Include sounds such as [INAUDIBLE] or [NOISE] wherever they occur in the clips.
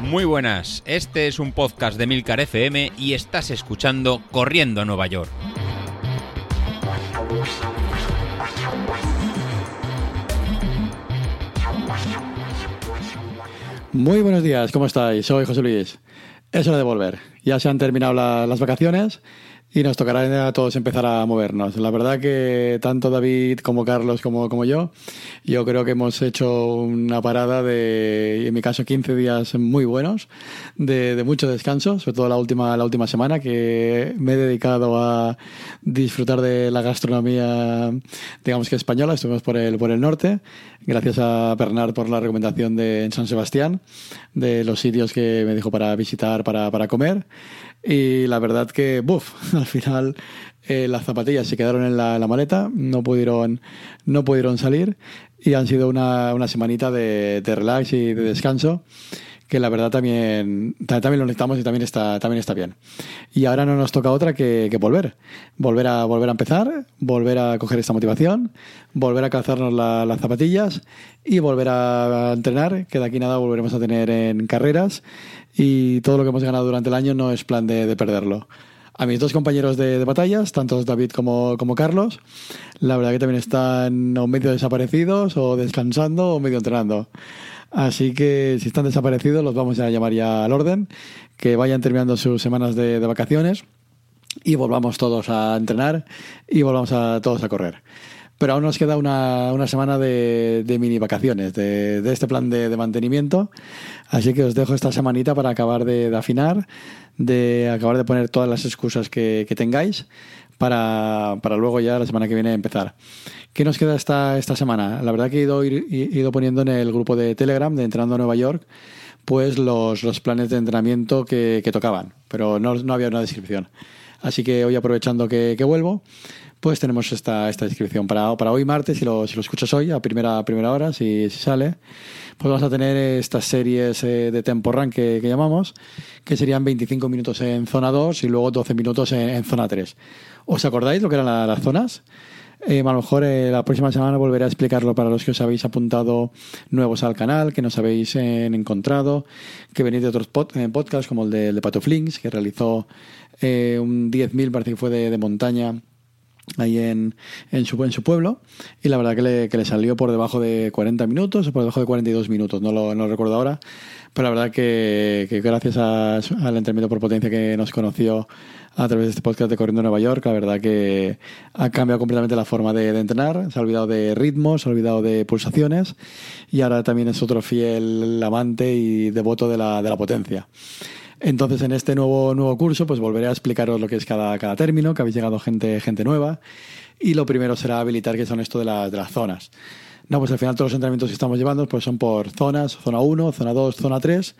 Muy buenas, este es un podcast de Milcar FM y estás escuchando Corriendo a Nueva York. Muy buenos días, ¿cómo estáis? Soy José Luis. Es hora de volver. Ya se han terminado la- las vacaciones y nos tocará a todos empezar a movernos. La verdad que tanto David como Carlos como, como yo, yo creo que hemos hecho una parada de, en mi caso, 15 días muy buenos, de, de mucho descanso, sobre todo la última, la última semana, que me he dedicado a disfrutar de la gastronomía, digamos que española. Estuvimos por el, por el norte, gracias a Bernard por la recomendación de en San Sebastián, de los sitios que me dijo para visitar, para, para comer. Y la verdad que, buf, [LAUGHS] al final eh, las zapatillas se quedaron en la, maleta, no pudieron, no pudieron salir y han sido una, una semanita de, relax y de descanso que la verdad también, ta- también lo necesitamos y también está, también está bien. Y ahora no nos toca otra que, volver. Volver a, volver a empezar, volver a coger esta motivación, volver a calzarnos la- las zapatillas y volver a, entrenar, que de aquí nada volveremos a tener en carreras. Y todo lo que hemos ganado durante el año no es plan de perderlo. A mis dos compañeros de, batallas, tanto David como, como Carlos, la verdad que también están o medio desaparecidos, o descansando, o medio entrenando. Así que si están desaparecidos, los vamos a llamar ya al orden, que vayan terminando sus semanas de, de vacaciones y volvamos todos a entrenar y volvamos a todos a correr. Pero aún nos queda una, una semana de, de mini vacaciones, de, de este plan de, de mantenimiento. Así que os dejo esta semanita para acabar de, afinar, de acabar de poner todas las excusas que, tengáis para, para luego ya la semana que viene empezar. ¿Qué nos queda esta, esta semana? La verdad que he ido, he ido poniendo en el grupo de Telegram de Entrenando a Nueva York pues los, los planes de entrenamiento que, que tocaban, pero no, no había una descripción. Así que hoy aprovechando que, vuelvo, pues tenemos esta, esta descripción para, para hoy martes, si lo, si lo escuchas hoy a primera, primera hora, si, si sale, pues vamos a tener estas series eh, de tempo run que, llamamos, que serían 25 minutos en zona 2 y luego 12 minutos en, en zona 3. ¿Os acordáis lo que eran la- las zonas? Eh, a lo mejor eh, la próxima semana volveré a explicarlo para los que os habéis apuntado nuevos al canal, que nos habéis eh, encontrado, que venís de otros pod- eh, podcasts como el de, el Pato Flinks, que realizó eh, un 10.000, parece que fue de montaña ahí en, en, su, en su pueblo y la verdad que le, que le salió por debajo de 40 minutos o por debajo de 42 minutos, no lo, no lo recuerdo ahora, pero la verdad que, que gracias a, al entrenamiento por potencia que nos conoció a través de este podcast de Corriendo Nueva York, la verdad que ha cambiado completamente la forma de, de entrenar, se ha olvidado de ritmos, se ha olvidado de pulsaciones y ahora también es otro fiel amante y devoto de la, de la potencia. Entonces, en este nuevo, nuevo curso, pues volveré a explicaros lo que es cada, cada término, que habéis llegado gente, gente nueva. Y lo primero será habilitar qué son esto de, las de las zonas. No, pues al final todos los entrenamientos que estamos llevando pues son por zonas, zona 1, zona 2, zona 3,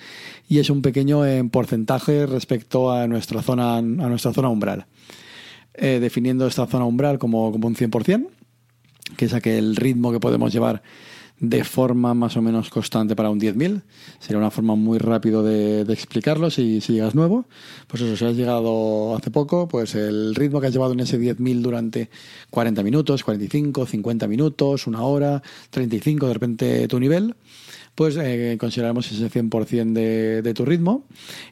y es un pequeño en porcentaje respecto a nuestra zona, a nuestra zona umbral. Eh, definiendo esta zona umbral como, como un 100%, que es aquel ritmo que podemos llevar de forma más o menos constante para un 10.000. Sería una forma muy rápido de, explicarlo si, si llegas nuevo. Pues eso, si has llegado hace poco, pues el ritmo que has llevado en ese 10.000 durante 40 minutos, 45, 50 minutos, una hora, 35, de repente tu nivel, pues eh, consideramos ese 100% de, de tu ritmo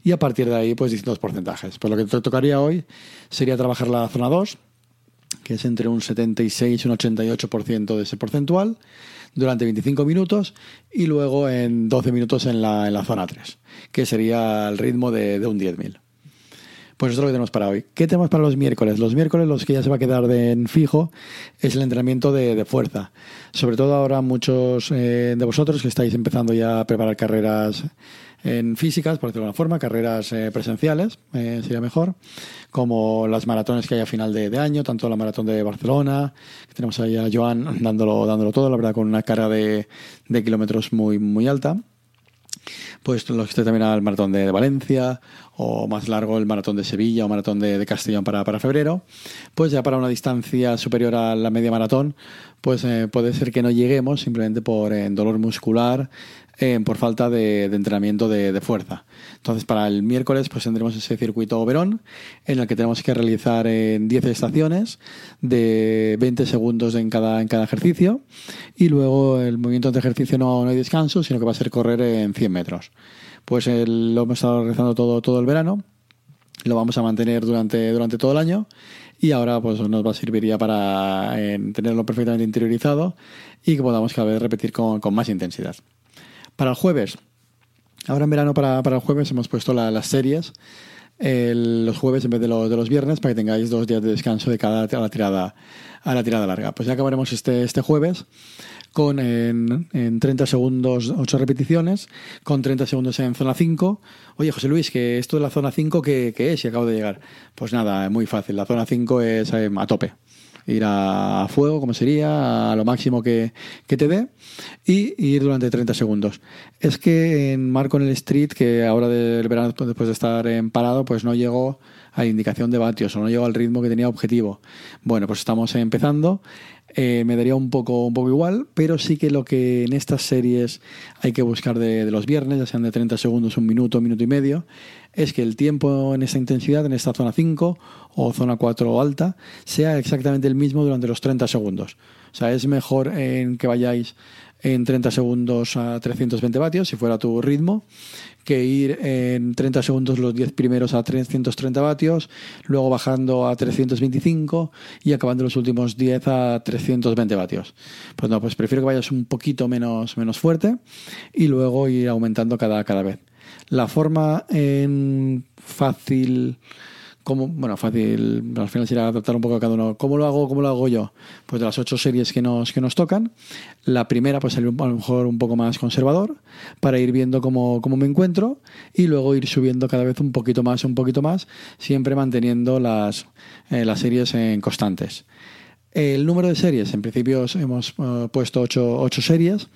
y a partir de ahí pues distintos porcentajes. Pues lo que te tocaría hoy sería trabajar la zona 2, que es entre un 76 y un 88% de ese porcentual, durante 25 minutos y luego en 12 minutos en la, en la zona 3, que sería el ritmo de, de un 10.000. Pues eso es lo que tenemos para hoy. ¿Qué tenemos para los miércoles? Los miércoles, los que ya se va a quedar de, en fijo, es el entrenamiento de, de fuerza. Sobre todo ahora muchos eh, de vosotros que estáis empezando ya a preparar carreras en físicas, por decirlo de alguna forma, carreras eh, presenciales, eh, sería mejor, como las maratones que hay a final de, año, tanto la maratón de Barcelona, que tenemos ahí a Joan [LAUGHS] dándolo, dándolo todo, la verdad, con una carga de, de kilómetros muy, muy alta. Pues los que esté también al maratón de, Valencia o más largo el maratón de Sevilla o maratón de, de Castellón para, para, febrero, pues ya para una distancia superior a la media maratón, pues eh, puede ser que no lleguemos simplemente por eh, dolor muscular eh, por falta de, entrenamiento de, fuerza. Entonces, para el miércoles, pues tendremos ese circuito Oberón, en el que tenemos que realizar en 10 estaciones de 20 segundos en cada, en cada ejercicio. Y luego el movimiento de ejercicio no, no hay descanso, sino que va a ser correr en 100 metros. Pues lo hemos estado realizando todo, todo el verano. Lo vamos a mantener durante, durante todo el año y ahora pues nos va a servir para tenerlo perfectamente interiorizado y que podamos cada vez repetir con, más intensidad. Para el jueves, ahora en verano para, el jueves hemos puesto las series los jueves en vez de, de, los viernes para que tengáis dos días de descanso de cada a la tirada a la tirada larga. Pues ya acabaremos este, este jueves con en, 30 segundos 8 repeticiones, con 30 segundos en zona 5. Oye, José Luis, que esto de la zona 5, ¿qué, es? Y acabo de llegar. Pues nada, muy fácil. La zona 5 es eh, a tope. Ir a fuego, como sería, a lo máximo que, te dé, y, ir durante 30 segundos. Es que en Marco en el Street, que ahora del verano, después de estar en parado, pues no llegó a la indicación de vatios o no llegó al ritmo que tenía objetivo. Bueno, pues estamos empezando eh, me daría un poco, un poco igual, pero sí que lo que en estas series hay que buscar de, los viernes, ya sean de 30 segundos, un minuto, minuto y medio, es que el tiempo en esta intensidad, en esta zona 5 o zona 4 alta, sea exactamente el mismo durante los 30 segundos. O sea, es mejor en que vayáis en 30 segundos a 320 vatios, si fuera tu ritmo, que ir en 30 segundos los 10 primeros a 330 vatios, luego bajando a 325 y acabando los últimos 10 a 320 vatios. Pues no, pues prefiero que vayas un poquito menos, menos fuerte y luego ir aumentando cada, cada vez. La forma en fácil ¿Cómo? Bueno, fácil, al final será adaptar un poco a cada uno. ¿Cómo lo hago? ¿Cómo lo hago yo? Pues de las ocho series que nos, que nos tocan, la primera pues salir a lo mejor un poco más conservador para ir viendo cómo, cómo me encuentro y luego ir subiendo cada vez un poquito más, un poquito más, siempre manteniendo las, eh, las series en constantes. El número de series, en principio hemos eh, puesto ocho, ocho series.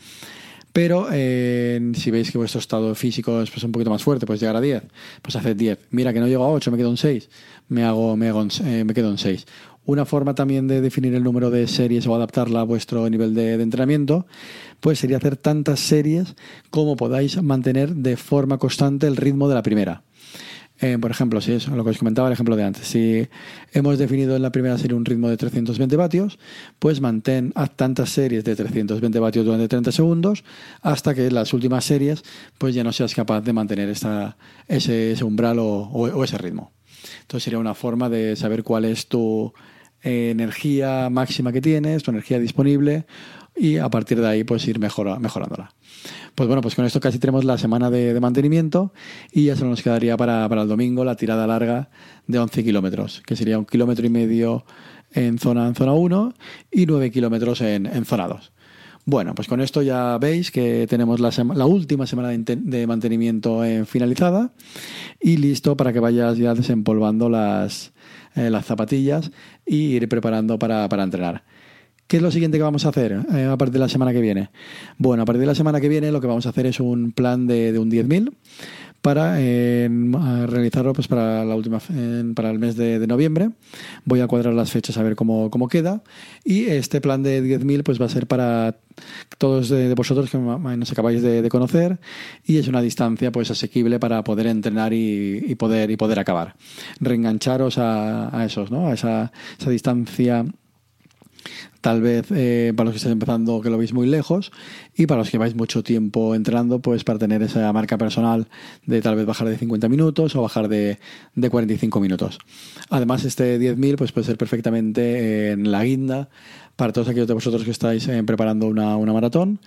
Pero eh, si veis que vuestro estado físico es pues, un poquito más fuerte, pues llegar a 10, pues haced 10. Mira que no llego a 8, me quedo en 6, me, hago, me, eh, me quedo en 6. Una forma también de definir el número de series o adaptarla a vuestro nivel de, de entrenamiento, pues sería hacer tantas series como podáis mantener de forma constante el ritmo de la primera. Eh, por ejemplo, si es lo que os comentaba, el ejemplo de antes, si hemos definido en la primera serie un ritmo de 320 vatios, pues mantén a tantas series de 320 vatios durante 30 segundos hasta que las últimas series pues ya no seas capaz de mantener esta, ese, umbral o, ese ritmo. Entonces sería una forma de saber cuál es tu eh, energía máxima que tienes, tu energía disponible y a partir de ahí pues ir mejorándola. Pues bueno, pues con esto casi tenemos la semana de, mantenimiento y ya solo nos quedaría para, el domingo la tirada larga de 11 kilómetros, que sería un kilómetro y medio en zona, en zona 1 y 9 kilómetros en, zona 2. Bueno, pues con esto ya veis que tenemos la, la última semana de, mantenimiento eh, finalizada y listo para que vayas ya desempolvando las, eh, las zapatillas y ir preparando para, para entrenar. ¿Qué es lo siguiente que vamos a hacer eh, a partir de la semana que viene? Bueno, a partir de la semana que viene lo que vamos a hacer es un plan de, de un 10.000 para eh, realizarlo pues para la última para el mes de, noviembre. Voy a cuadrar las fechas a ver cómo, cómo queda. Y este plan de 10.000 pues va a ser para todos de, vosotros que nos acabáis de, conocer y es una distancia pues asequible para poder entrenar y, poder y poder acabar. Reengancharos a, a esos, ¿no? A esa, esa distancia Tal vez eh, para los que estáis empezando que lo veis muy lejos y para los que vais mucho tiempo entrenando, pues para tener esa marca personal de tal vez bajar de 50 minutos o bajar de, de 45 minutos. Además, este 10.000 pues puede ser perfectamente en la guinda para todos aquellos de vosotros que estáis eh, preparando una, una, maratón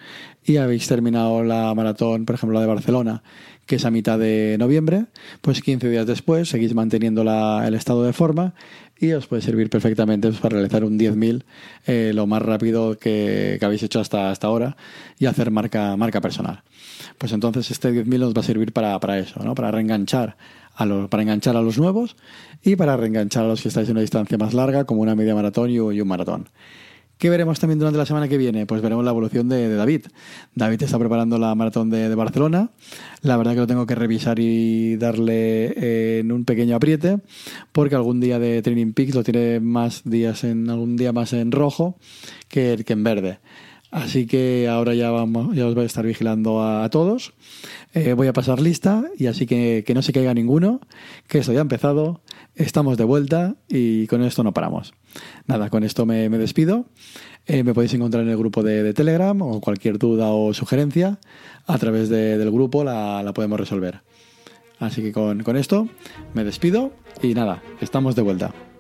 y habéis terminado la maratón, por ejemplo, la de Barcelona, que es a mitad de noviembre, pues 15 días después seguís manteniendo la, el estado de forma y os puede servir perfectamente para realizar un 10.000 eh, lo más rápido que, habéis hecho hasta, hasta ahora y hacer marca, marca personal. Pues entonces este 10.000 nos va a servir para, para eso, ¿no? para reenganchar a los, para enganchar a los nuevos y para reenganchar a los que estáis en una distancia más larga, como una media maratón y un maratón. ¿Qué veremos también durante la semana que viene? Pues veremos la evolución de, David. David está preparando la maratón de, Barcelona. La verdad que lo tengo que revisar y darle eh, en un pequeño apriete, porque algún día de Training Peaks lo tiene más días en algún día más en rojo que en verde. Así que ahora ya, vamos, ya os voy a estar vigilando a, todos. Eh, voy a pasar lista y así que, que no se caiga ninguno, que esto ya ha empezado, estamos de vuelta y con esto no paramos. Nada, con esto me, despido. Eh, me podéis encontrar en el grupo de, Telegram o cualquier duda o sugerencia a través del grupo la, la, podemos resolver. Así que con, con esto me despido y nada, estamos de vuelta.